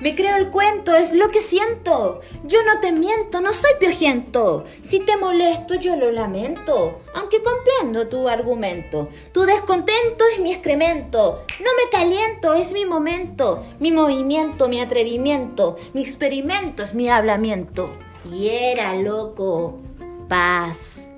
Me creo el cuento, es lo que siento. Yo no te miento, no soy piojento. Si te molesto, yo lo lamento. Aunque comprendo tu argumento. Tu descontento es mi excremento. No me caliento, es mi momento. Mi movimiento, mi atrevimiento. Mi experimento es mi hablamiento. Y era loco. Paz.